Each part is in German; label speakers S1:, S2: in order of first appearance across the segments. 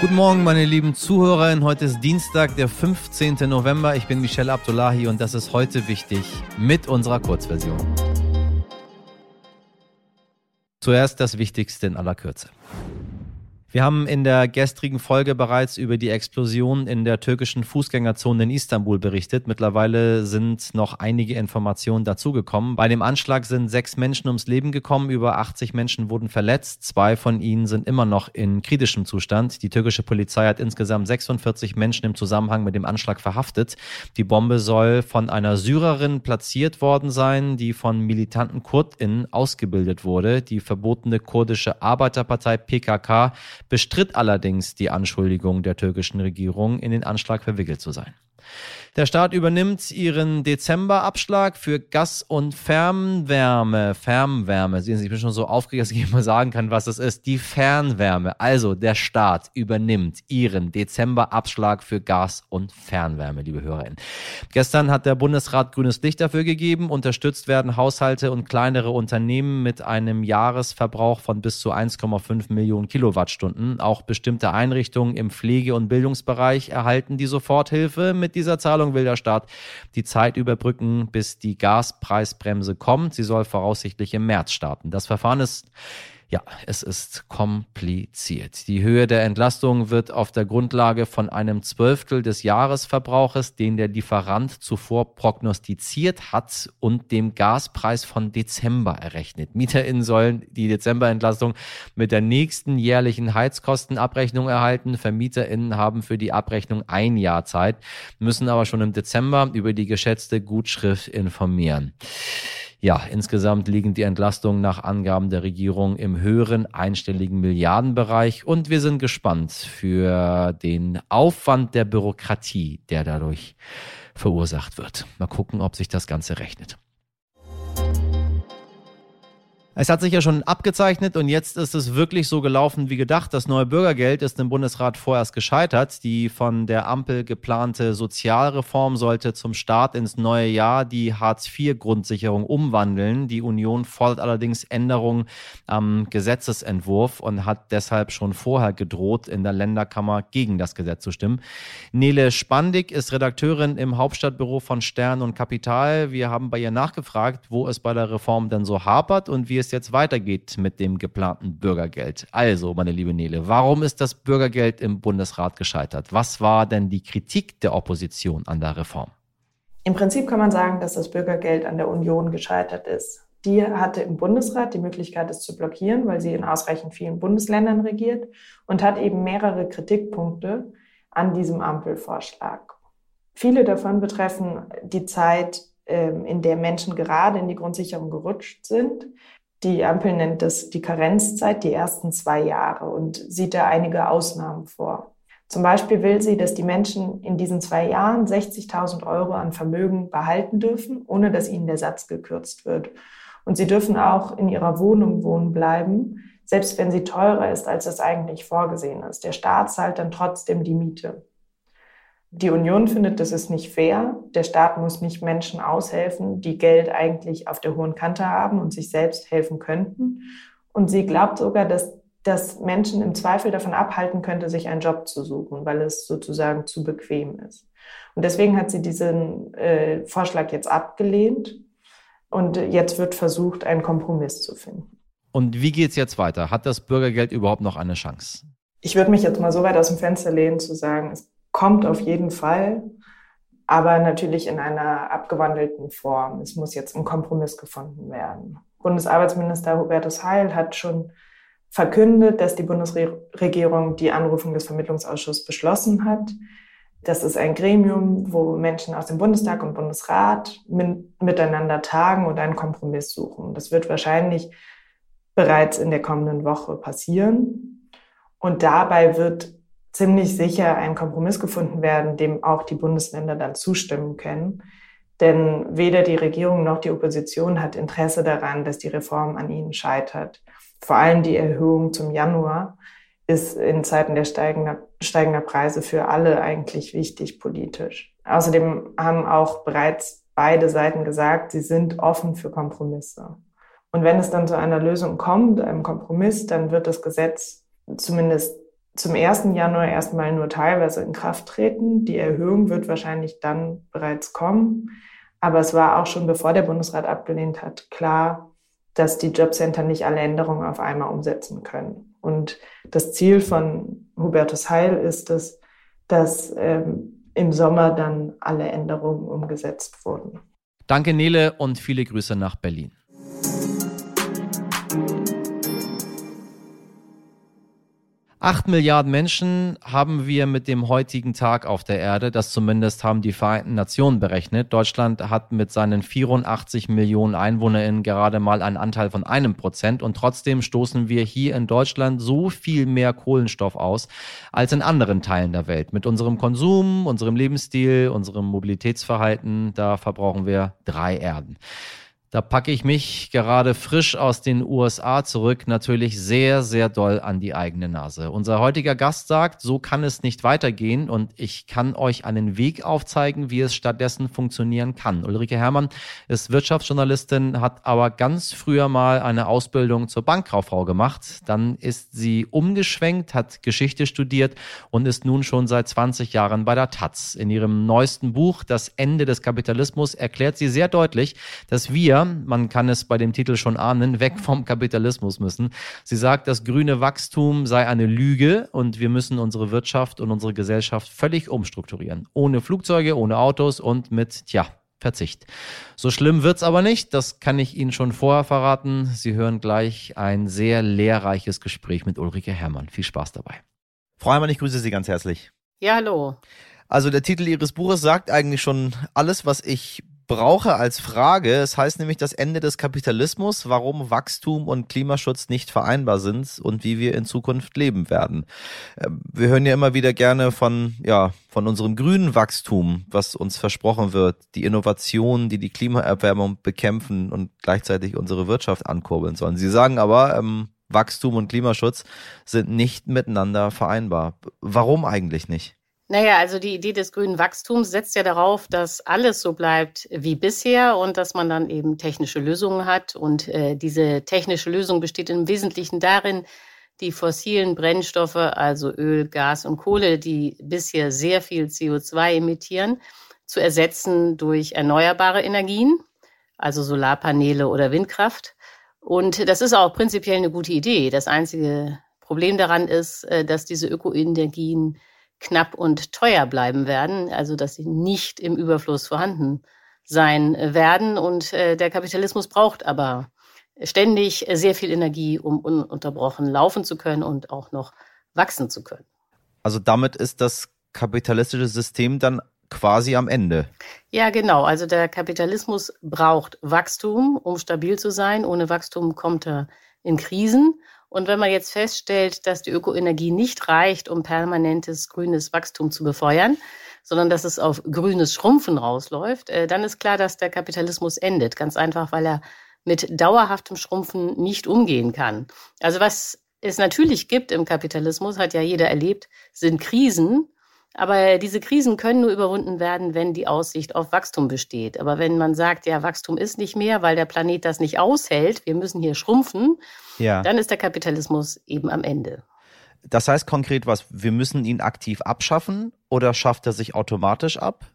S1: Guten Morgen, meine lieben Zuhörerinnen. Heute ist Dienstag, der 15. November. Ich bin Michelle Abdullahi und das ist heute wichtig mit unserer Kurzversion. Zuerst das Wichtigste in aller Kürze. Wir haben in der gestrigen Folge bereits über die Explosion in der türkischen Fußgängerzone in Istanbul berichtet. Mittlerweile sind noch einige Informationen dazugekommen. Bei dem Anschlag sind sechs Menschen ums Leben gekommen, über 80 Menschen wurden verletzt. Zwei von ihnen sind immer noch in kritischem Zustand. Die türkische Polizei hat insgesamt 46 Menschen im Zusammenhang mit dem Anschlag verhaftet. Die Bombe soll von einer Syrerin platziert worden sein, die von militanten KurdInnen ausgebildet wurde. Die verbotene kurdische Arbeiterpartei PKK bestritt allerdings die Anschuldigung der türkischen Regierung, in den Anschlag verwickelt zu sein. Der Staat übernimmt ihren Dezemberabschlag für Gas- und Fernwärme. Fernwärme. Sehen Sie, ich bin schon so aufgeregt, dass ich mal sagen kann, was das ist. Die Fernwärme. Also der Staat übernimmt ihren Dezemberabschlag für Gas- und Fernwärme, liebe HörerInnen. Gestern hat der Bundesrat grünes Licht dafür gegeben. Unterstützt werden Haushalte und kleinere Unternehmen mit einem Jahresverbrauch von bis zu 1,5 Millionen Kilowattstunden. Auch bestimmte Einrichtungen im Pflege- und Bildungsbereich erhalten die Soforthilfe mit dieser Zahlung will der Staat die Zeit überbrücken, bis die Gaspreisbremse kommt. Sie soll voraussichtlich im März starten. Das Verfahren ist ja, es ist kompliziert. Die Höhe der Entlastung wird auf der Grundlage von einem Zwölftel des Jahresverbrauches, den der Lieferant zuvor prognostiziert hat, und dem Gaspreis von Dezember errechnet. MieterInnen sollen die Dezemberentlastung mit der nächsten jährlichen Heizkostenabrechnung erhalten. VermieterInnen haben für die Abrechnung ein Jahr Zeit, müssen aber schon im Dezember über die geschätzte Gutschrift informieren. Ja, insgesamt liegen die Entlastungen nach Angaben der Regierung im höheren einstelligen Milliardenbereich und wir sind gespannt für den Aufwand der Bürokratie, der dadurch verursacht wird. Mal gucken, ob sich das Ganze rechnet. Es hat sich ja schon abgezeichnet und jetzt ist es wirklich so gelaufen wie gedacht. Das neue Bürgergeld ist im Bundesrat vorerst gescheitert. Die von der Ampel geplante Sozialreform sollte zum Start ins neue Jahr die Hartz-IV-Grundsicherung umwandeln. Die Union fordert allerdings Änderungen am Gesetzesentwurf und hat deshalb schon vorher gedroht, in der Länderkammer gegen das Gesetz zu stimmen. Nele Spandig ist Redakteurin im Hauptstadtbüro von Stern und Kapital. Wir haben bei ihr nachgefragt, wo es bei der Reform denn so hapert und wie es jetzt weitergeht mit dem geplanten Bürgergeld. Also, meine liebe Nele, warum ist das Bürgergeld im Bundesrat gescheitert? Was war denn die Kritik der Opposition an der Reform?
S2: Im Prinzip kann man sagen, dass das Bürgergeld an der Union gescheitert ist. Die hatte im Bundesrat die Möglichkeit, es zu blockieren, weil sie in ausreichend vielen Bundesländern regiert und hat eben mehrere Kritikpunkte an diesem Ampelvorschlag. Viele davon betreffen die Zeit, ähm, in der Menschen gerade in die Grundsicherung gerutscht sind. Die Ampel nennt das die Karenzzeit, die ersten zwei Jahre und sieht da einige Ausnahmen vor. Zum Beispiel will sie, dass die Menschen in diesen zwei Jahren 60.000 Euro an Vermögen behalten dürfen, ohne dass ihnen der Satz gekürzt wird. Und sie dürfen auch in ihrer Wohnung wohnen bleiben, selbst wenn sie teurer ist, als es eigentlich vorgesehen ist. Der Staat zahlt dann trotzdem die Miete. Die Union findet, das ist nicht fair. Der Staat muss nicht Menschen aushelfen, die Geld eigentlich auf der hohen Kante haben und sich selbst helfen könnten. Und sie glaubt sogar, dass das Menschen im Zweifel davon abhalten könnte, sich einen Job zu suchen, weil es sozusagen zu bequem ist. Und deswegen hat sie diesen äh, Vorschlag jetzt abgelehnt und jetzt wird versucht, einen Kompromiss zu finden.
S1: Und wie geht es jetzt weiter? Hat das Bürgergeld überhaupt noch eine Chance?
S2: Ich würde mich jetzt mal so weit aus dem Fenster lehnen, zu sagen, es kommt auf jeden Fall, aber natürlich in einer abgewandelten Form. Es muss jetzt ein Kompromiss gefunden werden. Bundesarbeitsminister Hubertus Heil hat schon verkündet, dass die Bundesregierung die Anrufung des Vermittlungsausschusses beschlossen hat. Das ist ein Gremium, wo Menschen aus dem Bundestag und Bundesrat miteinander tagen und einen Kompromiss suchen. Das wird wahrscheinlich bereits in der kommenden Woche passieren. Und dabei wird ziemlich sicher ein Kompromiss gefunden werden, dem auch die Bundesländer dann zustimmen können. Denn weder die Regierung noch die Opposition hat Interesse daran, dass die Reform an ihnen scheitert. Vor allem die Erhöhung zum Januar ist in Zeiten der steigender, steigender Preise für alle eigentlich wichtig politisch. Außerdem haben auch bereits beide Seiten gesagt, sie sind offen für Kompromisse. Und wenn es dann zu einer Lösung kommt, einem Kompromiss, dann wird das Gesetz zumindest zum 1. Januar erstmal nur teilweise in Kraft treten. Die Erhöhung wird wahrscheinlich dann bereits kommen. Aber es war auch schon, bevor der Bundesrat abgelehnt hat, klar, dass die Jobcenter nicht alle Änderungen auf einmal umsetzen können. Und das Ziel von Hubertus Heil ist es, dass ähm, im Sommer dann alle Änderungen umgesetzt wurden.
S1: Danke, Nele, und viele Grüße nach Berlin. Acht Milliarden Menschen haben wir mit dem heutigen Tag auf der Erde. Das zumindest haben die Vereinten Nationen berechnet. Deutschland hat mit seinen 84 Millionen EinwohnerInnen gerade mal einen Anteil von einem Prozent. Und trotzdem stoßen wir hier in Deutschland so viel mehr Kohlenstoff aus als in anderen Teilen der Welt. Mit unserem Konsum, unserem Lebensstil, unserem Mobilitätsverhalten, da verbrauchen wir drei Erden. Da packe ich mich gerade frisch aus den USA zurück natürlich sehr, sehr doll an die eigene Nase. Unser heutiger Gast sagt, so kann es nicht weitergehen und ich kann euch einen Weg aufzeigen, wie es stattdessen funktionieren kann. Ulrike Herrmann ist Wirtschaftsjournalistin, hat aber ganz früher mal eine Ausbildung zur Bankkauffrau gemacht. Dann ist sie umgeschwenkt, hat Geschichte studiert und ist nun schon seit 20 Jahren bei der Taz. In ihrem neuesten Buch Das Ende des Kapitalismus erklärt sie sehr deutlich, dass wir man kann es bei dem Titel schon ahnen, weg vom Kapitalismus müssen. Sie sagt, das grüne Wachstum sei eine Lüge und wir müssen unsere Wirtschaft und unsere Gesellschaft völlig umstrukturieren. Ohne Flugzeuge, ohne Autos und mit, tja, Verzicht. So schlimm wird's aber nicht, das kann ich Ihnen schon vorher verraten. Sie hören gleich ein sehr lehrreiches Gespräch mit Ulrike Herrmann. Viel Spaß dabei.
S3: Frau Herrmann, ich grüße Sie ganz herzlich.
S4: Ja, hallo.
S3: Also der Titel Ihres Buches sagt eigentlich schon alles, was ich brauche als Frage. Es heißt nämlich das Ende des Kapitalismus, warum Wachstum und Klimaschutz nicht vereinbar sind und wie wir in Zukunft leben werden. Ähm, wir hören ja immer wieder gerne von, ja, von unserem grünen Wachstum, was uns versprochen wird, die Innovationen, die die Klimaerwärmung bekämpfen und gleichzeitig unsere Wirtschaft ankurbeln sollen. Sie sagen aber, ähm, Wachstum und Klimaschutz sind nicht miteinander vereinbar. Warum eigentlich nicht?
S4: Naja, also die Idee des grünen Wachstums setzt ja darauf, dass alles so bleibt wie bisher und dass man dann eben technische Lösungen hat. Und äh, diese technische Lösung besteht im Wesentlichen darin, die fossilen Brennstoffe, also Öl, Gas und Kohle, die bisher sehr viel CO2 emittieren, zu ersetzen durch erneuerbare Energien, also Solarpaneele oder Windkraft. Und das ist auch prinzipiell eine gute Idee. Das einzige Problem daran ist, äh, dass diese Ökoenergien knapp und teuer bleiben werden, also dass sie nicht im Überfluss vorhanden sein werden. Und äh, der Kapitalismus braucht aber ständig sehr viel Energie, um ununterbrochen laufen zu können und auch noch wachsen zu können.
S3: Also damit ist das kapitalistische System dann quasi am Ende.
S4: Ja, genau. Also der Kapitalismus braucht Wachstum, um stabil zu sein. Ohne Wachstum kommt er in Krisen. Und wenn man jetzt feststellt, dass die Ökoenergie nicht reicht, um permanentes grünes Wachstum zu befeuern, sondern dass es auf grünes Schrumpfen rausläuft, äh, dann ist klar, dass der Kapitalismus endet. Ganz einfach, weil er mit dauerhaftem Schrumpfen nicht umgehen kann. Also was es natürlich gibt im Kapitalismus, hat ja jeder erlebt, sind Krisen. Aber diese Krisen können nur überwunden werden, wenn die Aussicht auf Wachstum besteht. Aber wenn man sagt, ja, Wachstum ist nicht mehr, weil der Planet das nicht aushält, wir müssen hier schrumpfen, ja. dann ist der Kapitalismus eben am Ende.
S3: Das heißt konkret was, wir müssen ihn aktiv abschaffen oder schafft er sich automatisch ab?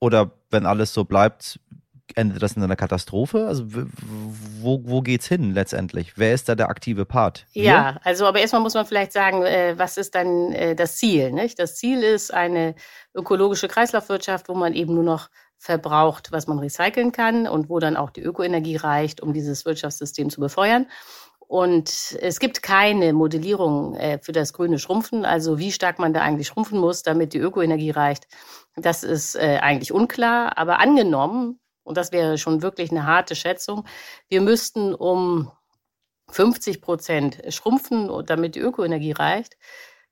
S3: Oder wenn alles so bleibt, endet das in einer Katastrophe? Also wo, wo geht's hin letztendlich? Wer ist da der aktive Part?
S4: Wir? Ja, also aber erstmal muss man vielleicht sagen, äh, was ist dann äh, das Ziel? Nicht? Das Ziel ist eine ökologische Kreislaufwirtschaft, wo man eben nur noch verbraucht, was man recyceln kann und wo dann auch die Ökoenergie reicht, um dieses Wirtschaftssystem zu befeuern. Und es gibt keine Modellierung äh, für das grüne Schrumpfen, also wie stark man da eigentlich schrumpfen muss, damit die Ökoenergie reicht. Das ist äh, eigentlich unklar, aber angenommen, und das wäre schon wirklich eine harte Schätzung, wir müssten um 50 Prozent schrumpfen, damit die Ökoenergie reicht,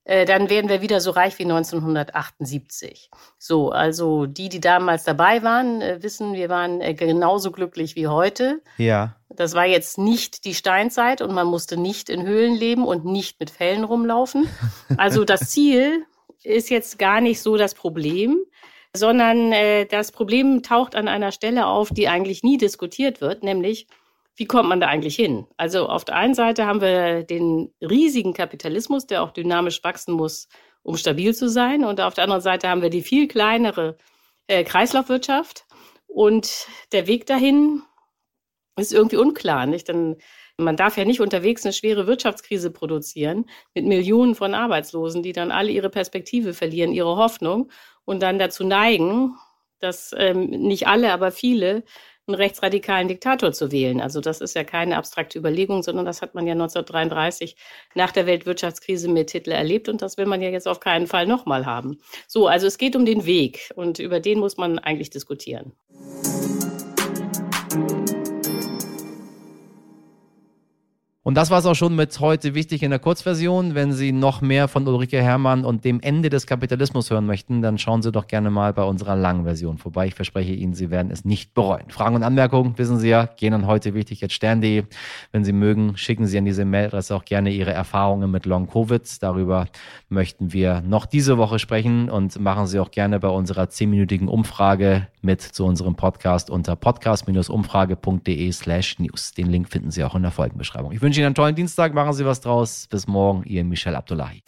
S4: äh, dann wären wir wieder so reich wie 1978. So, also die, die damals dabei waren, äh, wissen, wir waren äh, genauso glücklich wie heute.
S3: Ja.
S4: Das war jetzt nicht die Steinzeit und man musste nicht in Höhlen leben und nicht mit Fellen rumlaufen. Also das Ziel ist jetzt gar nicht so das Problem sondern äh, das Problem taucht an einer Stelle auf, die eigentlich nie diskutiert wird, nämlich wie kommt man da eigentlich hin? Also auf der einen Seite haben wir den riesigen Kapitalismus, der auch dynamisch wachsen muss, um stabil zu sein. Und auf der anderen Seite haben wir die viel kleinere äh, Kreislaufwirtschaft. Und der Weg dahin ist irgendwie unklar, nicht? Denn man darf ja nicht unterwegs eine schwere Wirtschaftskrise produzieren mit Millionen von Arbeitslosen, die dann alle ihre Perspektive verlieren, ihre Hoffnung und dann dazu neigen, dass ähm, nicht alle, aber viele einen rechtsradikalen Diktator zu wählen. Also das ist ja keine abstrakte Überlegung, sondern das hat man ja 1933 nach der Weltwirtschaftskrise mit Hitler erlebt und das will man ja jetzt auf keinen Fall nochmal haben. So, also es geht um den Weg und über den muss man eigentlich diskutieren.
S1: Und das war es auch schon mit heute wichtig in der Kurzversion. Wenn Sie noch mehr von Ulrike Herrmann und dem Ende des Kapitalismus hören möchten, dann schauen Sie doch gerne mal bei unserer langen Version vorbei. Ich verspreche Ihnen, Sie werden es nicht bereuen. Fragen und Anmerkungen, wissen Sie ja, gehen an heute wichtig jetzt stern.de. Wenn Sie mögen, schicken Sie an diese Mailadresse auch gerne Ihre Erfahrungen mit Long Covid. Darüber möchten wir noch diese Woche sprechen und machen Sie auch gerne bei unserer zehnminütigen Umfrage mit zu unserem Podcast unter podcast-umfrage.de slash news. Den Link finden Sie auch in der Folgenbeschreibung. Ich wünsche Ihnen einen tollen Dienstag, machen Sie was draus. Bis morgen, Ihr Michel Abdullahi.